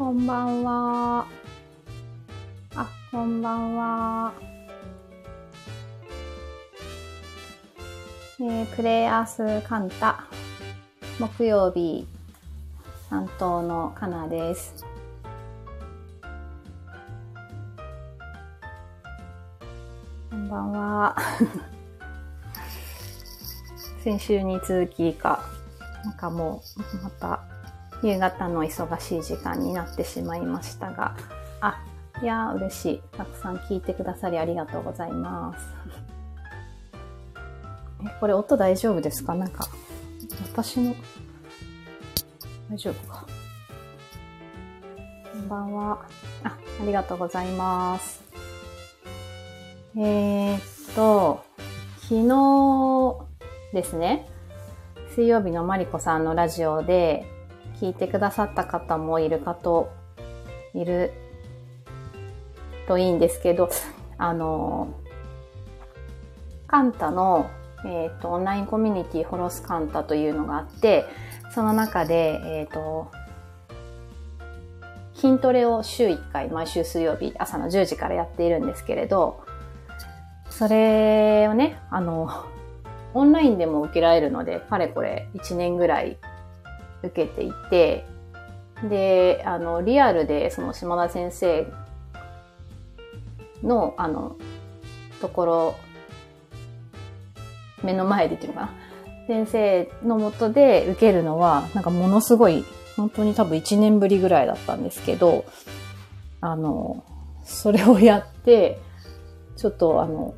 こんばんは。あ、こんばんは。えー、プレイアースカンタ。木曜日担当のかなです。こんばんは。先週に続きか、なんかもう、また、夕方の忙しい時間になってしまいましたが、あ、いやー嬉しい。たくさん聞いてくださりありがとうございます。え、これ音大丈夫ですか？なんか、私の、大丈夫か？こんばんは。あ、ありがとうございます。えー、っと、昨日ですね、水曜日のマリコさんのラジオで聞いてくださった方もいるかと、いるといいんですけど、あの、カンタの、えっ、と、オンラインコミュニティホロスカンタというのがあって、その中で、えっ、と、筋トレを週1回、毎週水曜日朝の10時からやっているんですけれど、それをね、あの、オンラインでも受けられるので、かれこれ1年ぐらい受けていて、で、あの、リアルでその島田先生の、あの、ところ、目の前でっていうのかな？先生のもとで受けるのは、なんかものすごい、本当に多分1年ぶりぐらいだったんですけど、あの、それをやって、ちょっとあの、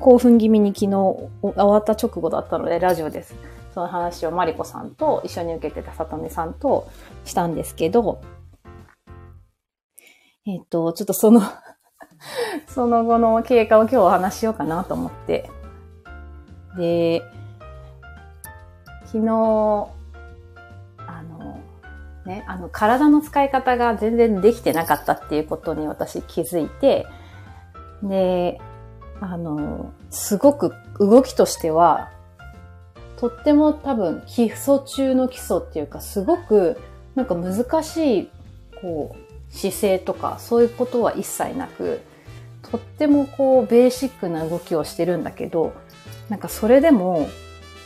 興奮気味に昨日終わった直後だったので、ラジオです。その話をマリコさんと一緒に受けてたさとみさんとしたんですけど、えっ、と、ちょっとその その後の経過を今日お話ししようかなと思って。で、昨日、あの、ね、あの、体の使い方が全然できてなかったっていうことに私気づいて、で、あの、すごく動きとしては、とっても多分基礎中の基礎っていうか、すごくなんか難しい、こう、姿勢とかそういうことは一切なく、とってもこう、ベーシックな動きをしてるんだけど、なんかそれでも、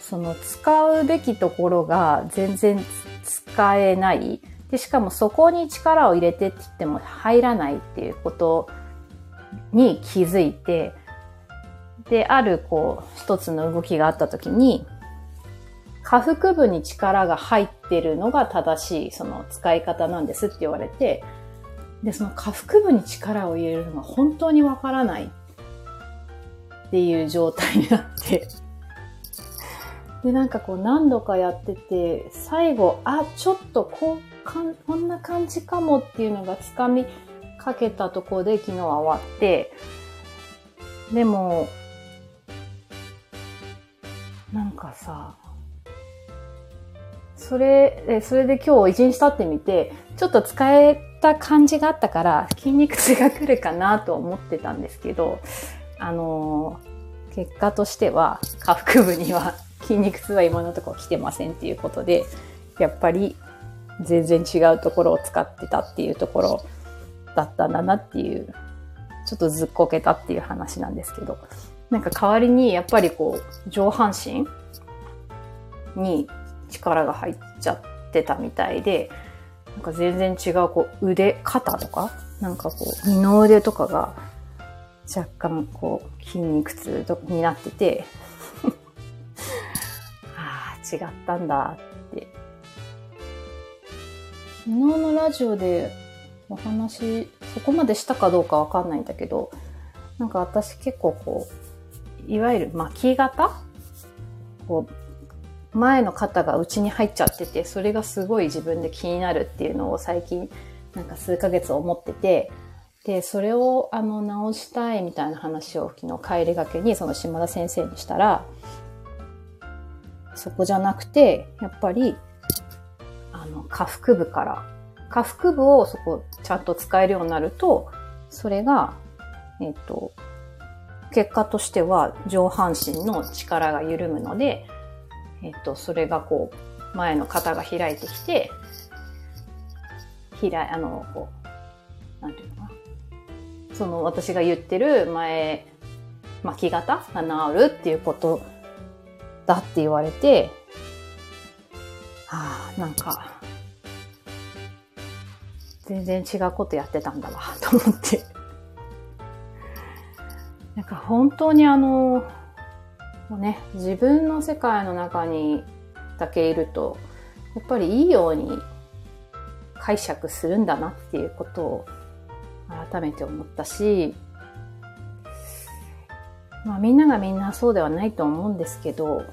その使うべきところが全然使えない。で、しかもそこに力を入れてって言っても入らないっていうことに気づいて、で、あるこう、一つの動きがあったときに、下腹部に力が入ってるのが正しいその使い方なんですって言われて、で、その下腹部に力を入れるのが本当にわからないっていう状態になって、で、なんかこう何度かやってて、最後、あ、ちょっとこう、かんこんな感じかもっていうのがつかみかけたところで昨日は終わって、でも、なんかさ、それ、それで今日一日経ってみて、ちょっと使えた感じがあったから、筋肉痛が来るかなと思ってたんですけど、あのー結果としては、下腹部には 筋肉痛は今のところ来てませんっていうことで、やっぱり全然違うところを使ってたっていうところだったんだなっていう、ちょっとずっこけたっていう話なんですけど、なんか代わりにやっぱりこう、上半身に力が入っちゃってたみたいで、なんか全然違うこう腕、肩とか、なんかこう二の腕とかが若干こう筋肉痛とになってて、ああ、違ったんだって。昨日のラジオでお話、そこまでしたかどうかわかんないんだけど、なんか私結構こう、いわゆる巻き型こう、前の肩が内に入っちゃってて、それがすごい自分で気になるっていうのを最近、なんか数ヶ月思ってて、で、それをあの直したいみたいな話を昨日帰りがけにその島田先生にしたら、そこじゃなくて、やっぱり、あの、下腹部から、下腹部をそこちゃんと使えるようになると、それが、えっと、結果としては上半身の力が緩むので、えっと、それがこう、前の肩が開いてきて、開、あの、こう、なんていうのかな。その私が言ってる前巻き型が治るっていうことだって言われて、はあ、なんか、全然違うことやってたんだわ、と思って。なんか本当にあの、もうね、自分の世界の中にだけいると、やっぱりいいように解釈するんだなっていうことを改めて思ったし、まあみんながみんなそうではないと思うんですけど、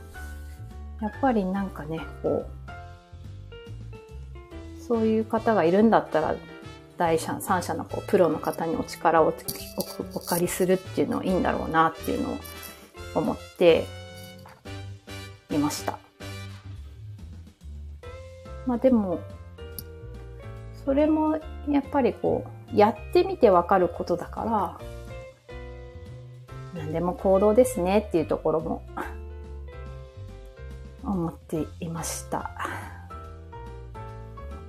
やっぱりなんかね、こう、そういう方がいるんだったら、第三者のこうプロの方にお力をお借りするっていうのはいいんだろうなっていうのを思っていました。まあでも、それもやっぱりこう、やってみてわかることだから、何でも行動ですねっていうところも 思っていました。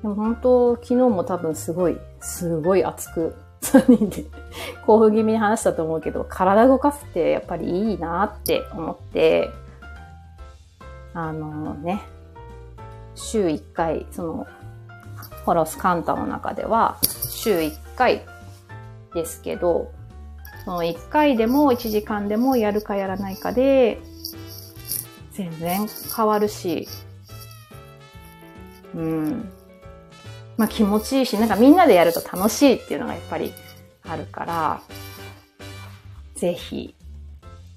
でも本当、昨日も多分すごい、すごい熱く3人で興奮気味に話したと思うけど、体動かすってやっぱりいいなって思って、あのね、週1回、その、ホロスカンタの中では、週1回ですけど、その1回でも1時間でもやるかやらないかで、全然変わるし、うん。まあ気持ちいいし、なんかみんなでやると楽しいっていうのがやっぱりあるから、ぜひ。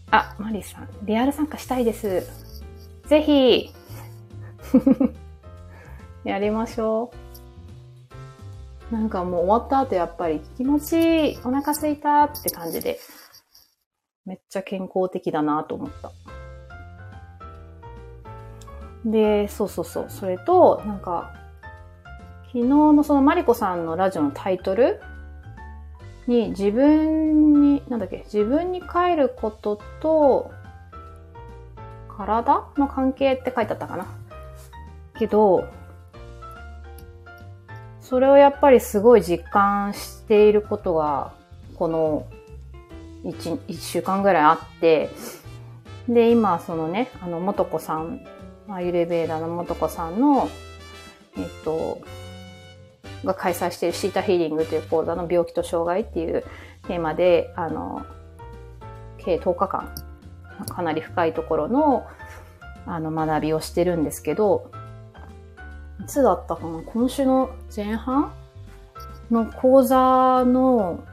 あ、マリさん、リアル参加したいです。ぜひ、やりましょう。なんかもう終わった後やっぱり気持ちいい、お腹すいたって感じで、めっちゃ健康的だなと思った。で、そうそうそう。それと、なんか、昨日のそのマリコさんのラジオのタイトルに自分に、なんだっけ、自分に帰ることと、体の関係って書いてあったかな。けど、それをやっぱりすごい実感していることが、この1、1週間ぐらいあって、で、今、そのね、あの、元子さん、アユレベーダの元子さんの、えっと、が開催しているシータヒーリングという講座の病気と障害っていうテーマで、あの、計10日間、かなり深いところの、あの、学びをしてるんですけど、いつだったかな？今週の前半の講座の、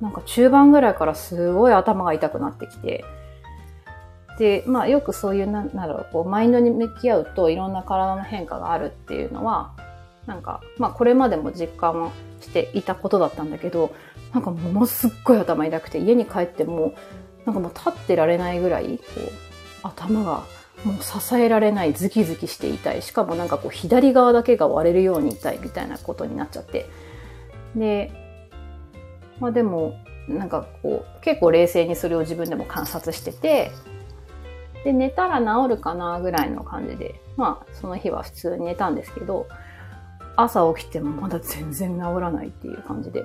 なんか中盤ぐらいからすごい頭が痛くなってきて、で、まあよくそういう、なんだろう、こう、マインドに向き合うといろんな体の変化があるっていうのは、なんか、まあこれまでも実感はしていたことだったんだけど、なんかものすっごい頭痛くて、家に帰っても、なんかもう立ってられないぐらい、こう、頭がもう支えられない、ズキズキして痛い。しかもなんかこう左側だけが割れるように痛いみたいなことになっちゃって。で、まあでも、なんかこう、結構冷静にそれを自分でも観察してて、で、寝たら治るかなぐらいの感じで、まあその日は普通に寝たんですけど、朝起きてもまだ全然治らないっていう感じで。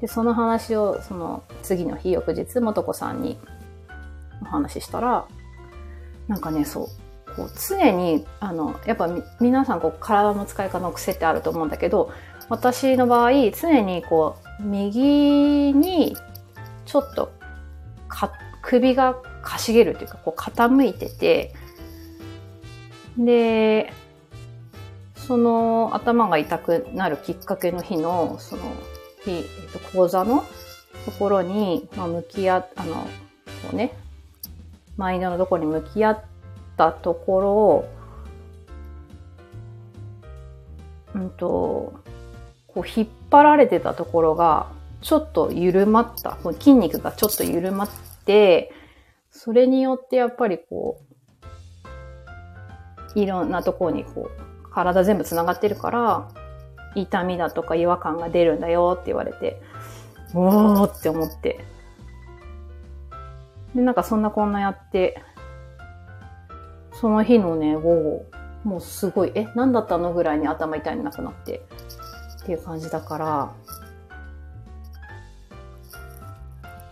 で、その話をその次の日、翌日、もとこさんにお話ししたら、なんかね、そう。こう常に、あの、やっぱ皆さんこう体の使い方の癖ってあると思うんだけど、私の場合、常にこう、右にちょっとか首がかしげるというか、こう傾いてて、で、その頭が痛くなるきっかけの日の、その日、えっと、講座のところに、まあ、向き合あの、こうね、マインドのところに向き合ったところ、うんと、こう引っ張られてたところが、ちょっと緩まった。筋肉がちょっと緩まって、それによってやっぱりこう、いろんなところにこう、体全部繋がってるから、痛みだとか違和感が出るんだよって言われて、おーって思って。で、なんかそんなこんなやって、その日のね、午後、もうすごい、え、何だったのぐらいに頭痛いなくなって。っていう感じだから、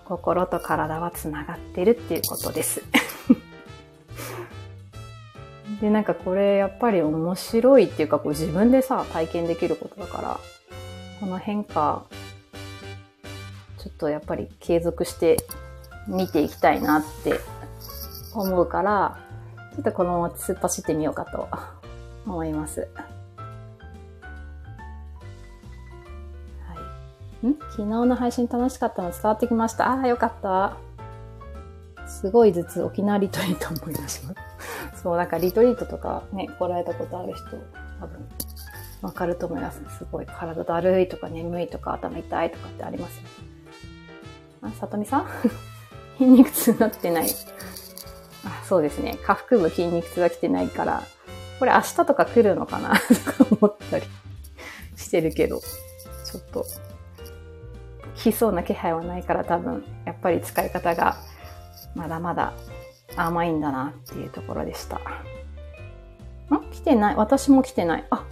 心と体はつながってるっていうことです。で、なんかこれやっぱり面白いっていうか、こう自分でさ、体験できることだから、この変化、ちょっとやっぱり継続して見ていきたいなって思うから、ちょっとこのまま突っ走ってみようかと思います。はい。ん？昨日の配信楽しかったの伝わってきました。ああ、よかった。すごい頭痛、沖縄リトリート思い出します。そう、なんかリトリートとかね、来られたことある人、多分、わかると思います。すごい体だるいとか眠いとか頭痛いとかってありますよね。あ、さとみさん？筋肉痛になってない。あ、そうですね。下腹部筋肉痛が来てないから、これ明日とか来るのかな？とか思ったりしてるけど、ちょっと、来そうな気配はないから多分、やっぱり使い方がまだまだ甘いんだなっていうところでした。ん来てない私も来てない。あ、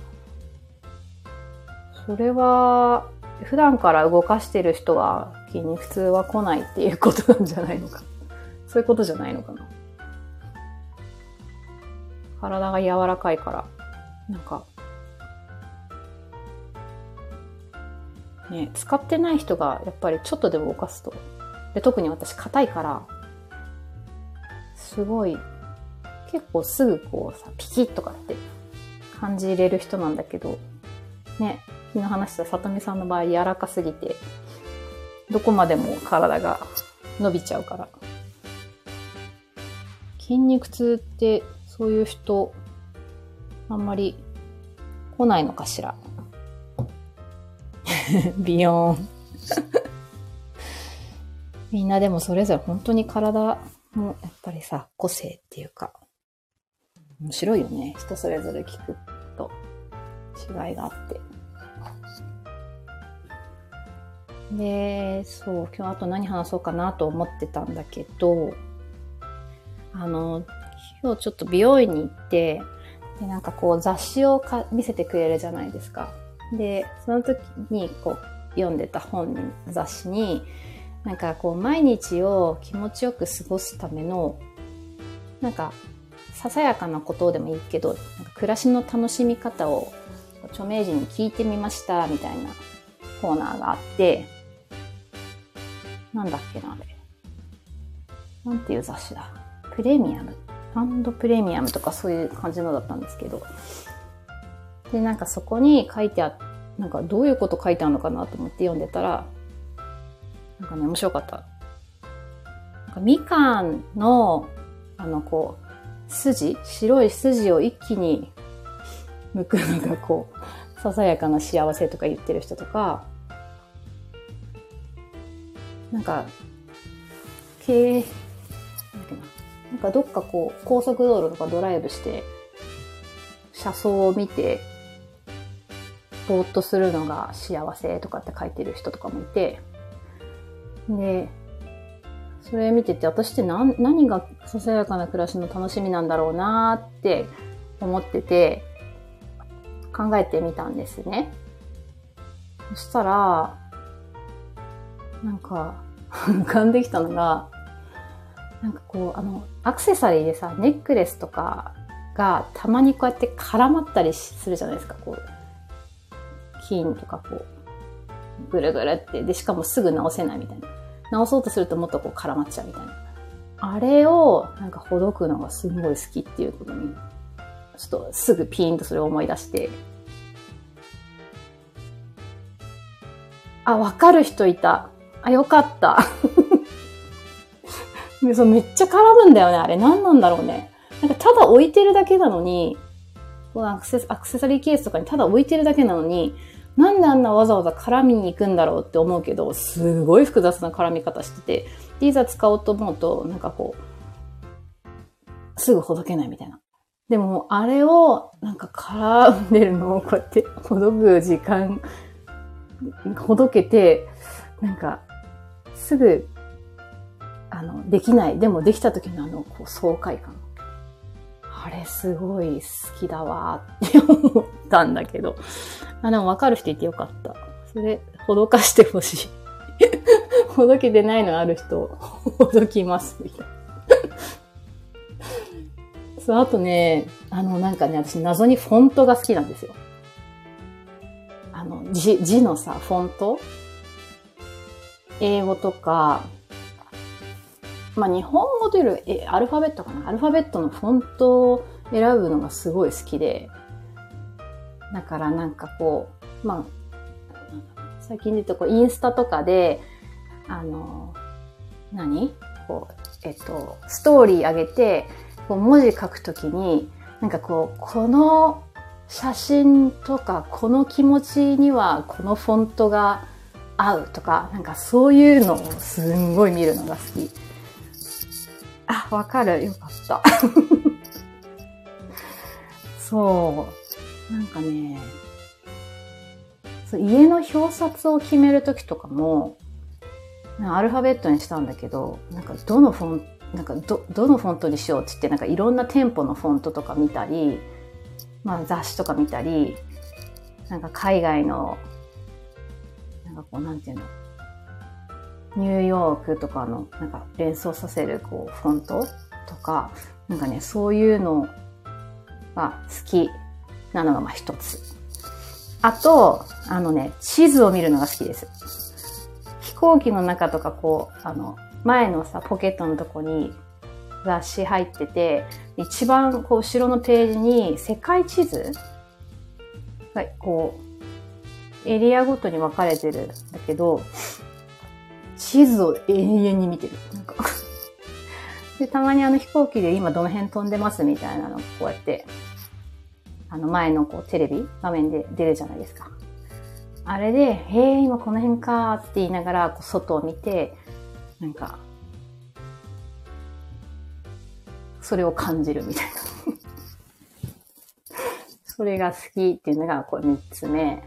それは、普段から動かしてる人は筋肉痛は来ないっていうことなんじゃないのか。そういうことじゃないのかな。体が柔らかいから、なんか、ね、使ってない人がやっぱりちょっとでも動かすと。で、特に私硬いから、すごい、結構すぐこうさ、ピキッとかって感じれる人なんだけど、ね、昨日話した里見さんの場合柔らかすぎて、どこまでも体が伸びちゃうから。筋肉痛ってそういう人、あんまり来ないのかしら。ビヨーン。みんなでもそれぞれ本当に体もやっぱりさ、個性っていうか、面白いよね。人それぞれ聞くと違いがあって。で、そう、今日あと何話そうかなと思ってたんだけど、あの、今日ちょっと美容院に行って、で、なんかこう雑誌をか見せてくれるじゃないですか。で、その時にこう読んでた本に、雑誌に、なんかこう毎日を気持ちよく過ごすための、なんかささやかなことでもいいけど、暮らしの楽しみ方を著名人に聞いてみましたみたいなコーナーがあって、なんだっけな、あれ。なんていう雑誌だ。プレミアム。ハンドプレミアムとかそういう感じのだったんですけど。で、なんかそこに書いてあなんかどういうこと書いてあるのかなと思って読んでたら、なんかね、面白かった。なんかみかんの、あの、こう、筋白い筋を一気に剥くのがこう、ささやかな幸せとか言ってる人とか、なんか、経営、なん。かどっかこう、高速道路とかドライブして、車窓を見て、ぼーっとするのが幸せとかって書いてる人とかもいて、で、それ見てて、私って何何がささやかな暮らしの楽しみなんだろうなーって思ってて、考えてみたんですね。そしたら、なんか、浮かんできたのが、なんかこう、あの、アクセサリーでさ、ネックレスとかがたまにこうやって絡まったりするじゃないですか、こう。金とかこう、ぐるぐるって、で、しかもすぐ直せないみたいな。直そうとするともっとこう絡まっちゃうみたいな。あれを、なんかほどくのがすごい好きっていうことに、ちょっとすぐピーンとそれを思い出して。あ、わかる人いた。あ、よかった。めっちゃ絡むんだよね、あれ。何なんだろうね。なんかただ置いてるだけなのに、このアクセサリーケースとかにただ置いてるだけなのに、なんであんなわざわざ絡みに行くんだろうって思うけど、すごい複雑な絡み方してて、いざ使おうと思うと、なんかこう、すぐほどけないみたいな。でも、あれを、なんか絡んでるのをこうやってほどく時間、ほどけて、なんか、すぐ、あの、できない。でもできた時のあの、こう、爽快感。あれすごい好きだわって思ったんだけど。あ、でもわかる人いてよかった。それ、ほどかしてほしい。ほどけてないのある人、ほどきます、みたいな。そう、あとね、あの、なんかね、私謎にフォントが好きなんですよ。あの、字、字のさ、フォント英語とか、まあ、日本語というより、え、アルファベットかな？アルファベットのフォントを選ぶのがすごい好きで、だからなんかこう、まあ、最近で言うとこう、インスタとかで、あの、何？こう、えっと、ストーリー上げて、こう文字書くときに、なんかこう、この写真とか、この気持ちにはこのフォントが合うとか、なんかそういうのをすんごい見るのが好き。あ、わかる。よかった。そう。なんかね、そう家の表札を決めるときとかも、アルファベットにしたんだけど、なんかどのフォンなんかど、どのフォントにしようって言って、なんかいろんな店舗のフォントとか見たり、まあ雑誌とか見たり、なんか海外の、なんかこう、なんていうの、ニューヨークとかの、なんか連想させる、こう、フォントとか、なんかね、そういうのが好き。なのがまあ一つ。あと、あのね、地図を見るのが好きです。飛行機の中とかこう、あの、前のさ、ポケットのとこに雑誌入ってて、一番こう後ろのページに世界地図がこう、エリアごとに分かれてるんだけど、地図を永遠に見てる。なんかで、たまにあの飛行機で今どの辺飛んでますみたいなのこうやって、あの前のこうテレビ画面で出るじゃないですか。あれで、へえ、今この辺かって言いながら、こう外を見て、なんか、それを感じるみたいな。それが好きっていうのが、これ三つ目。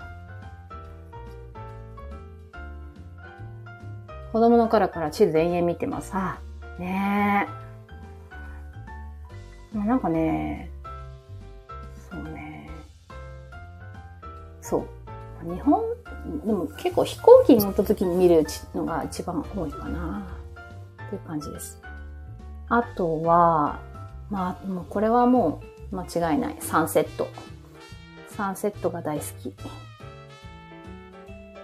子供の頃から地図延々見てます。あ、ねえ。なんかね、そうね。そう。日本、でも結構飛行機に乗った時に見るのが一番多いかな。っていう感じです。あとは、まあ、もうこれはもう間違いない。サンセット。サンセットが大好き。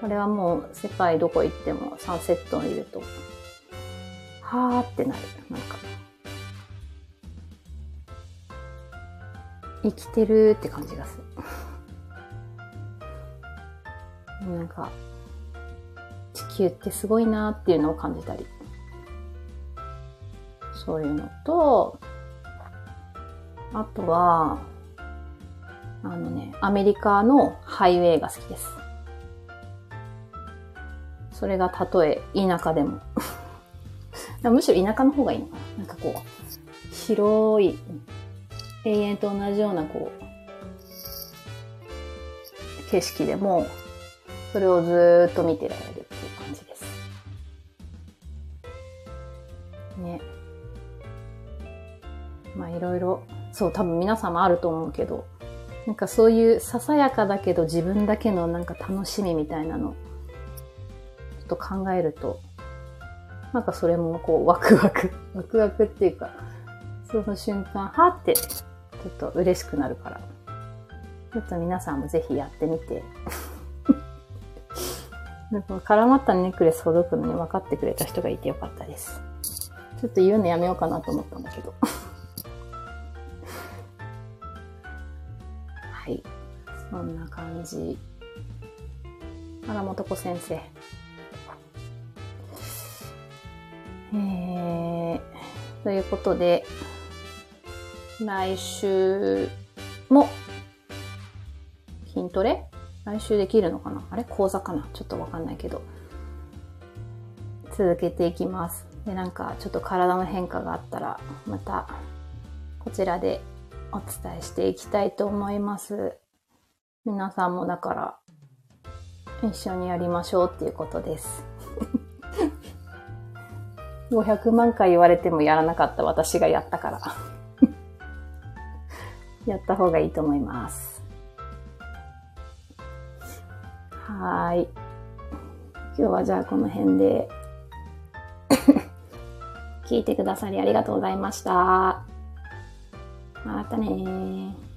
これはもう世界どこ行ってもサンセットを見ると、はーってなる。なんか。生きてるって感じがする。なんか、地球ってすごいなっていうのを感じたり。そういうのと、あとは、あのね、アメリカのハイウェイが好きです。それがたとえ田舎でも。むしろ田舎の方がいいのかな。なんかこう、広い、永遠と同じようなこう、景色でも、それをずっと見てられるっていう感じです。ね。まあいろいろ、そう多分皆さんもあると思うけど、なんかそういうささやかだけど自分だけのなんか楽しみみたいなの、ちょっと考えると、なんかそれもこうワクワク、ワクワクっていうか、その瞬間、はって、ちょっと嬉しくなるから、ちょっと皆さんもぜひやってみて なんか絡まったネックレスほどくのに分かってくれた人がいてよかったです。ちょっと言うのやめようかなと思ったんだけど。はい。そんな感じ。原本子先生。えー、ということで、来週も筋トレ？来週できるのかな？あれ？講座かな？ちょっとわかんないけど。続けていきます。で、なんかちょっと体の変化があったら、またこちらでお伝えしていきたいと思います。皆さんもだから一緒にやりましょうっていうことです。500万回言われてもやらなかった私がやったからやった方がいいと思います。はい。今日はじゃあこの辺で 聞いてくださりありがとうございました。またね